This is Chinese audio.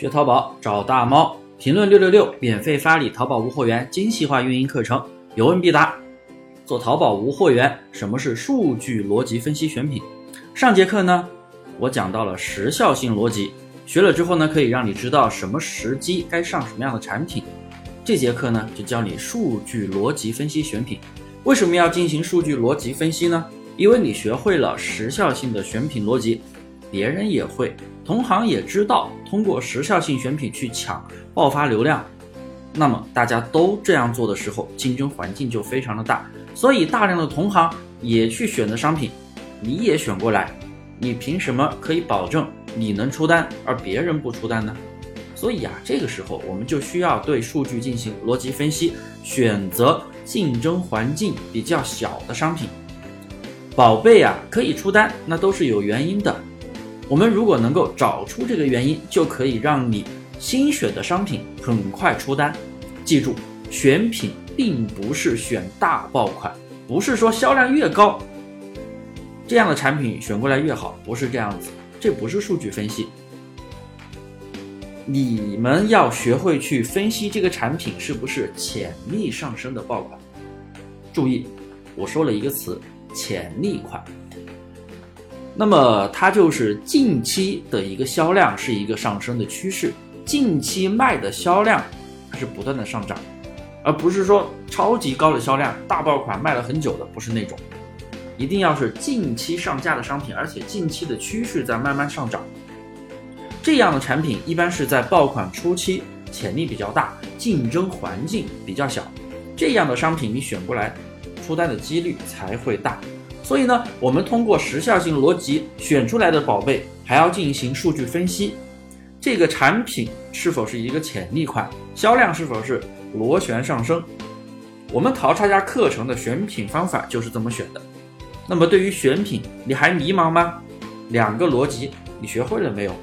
学淘宝找大猫，评论六六六免费发你淘宝无货源精细化运营课程，有问必答。做淘宝无货源，什么是数据逻辑分析选品？上节课呢，我讲到了时效性逻辑，学了之后呢，可以让你知道什么时机该上什么样的产品。这节课呢，就教你数据逻辑分析选品。为什么要进行数据逻辑分析呢？因为你学会了时效性的选品逻辑。别人也会，同行也知道通过时效性选品去抢爆发流量，那么大家都这样做的时候，竞争环境就非常的大，所以大量的同行也去选择商品，你也选过来，你凭什么可以保证你能出单，而别人不出单呢？所以啊，这个时候我们就需要对数据进行逻辑分析，选择竞争环境比较小的商品，宝贝啊可以出单，那都是有原因的。我们如果能够找出这个原因，就可以让你新选的商品很快出单。记住，选品并不是选大爆款，不是说销量越高，这样的产品选过来越好，不是这样子。这不是数据分析。你们要学会去分析这个产品是不是潜力上升的爆款。注意，我说了一个词：潜力款。那么它就是近期的一个销量是一个上升的趋势，近期卖的销量是不断的上涨，而不是说超级高的销量大爆款卖了很久的不是那种，一定要是近期上架的商品，而且近期的趋势在慢慢上涨，这样的产品一般是在爆款初期潜力比较大，竞争环境比较小，这样的商品你选过来出单的几率才会大。所以呢，我们通过时效性逻辑选出来的宝贝，还要进行数据分析，这个产品是否是一个潜力款，销量是否是螺旋上升。我们淘差价课程的选品方法就是这么选的。那么对于选品，你还迷茫吗？两个逻辑，你学会了没有？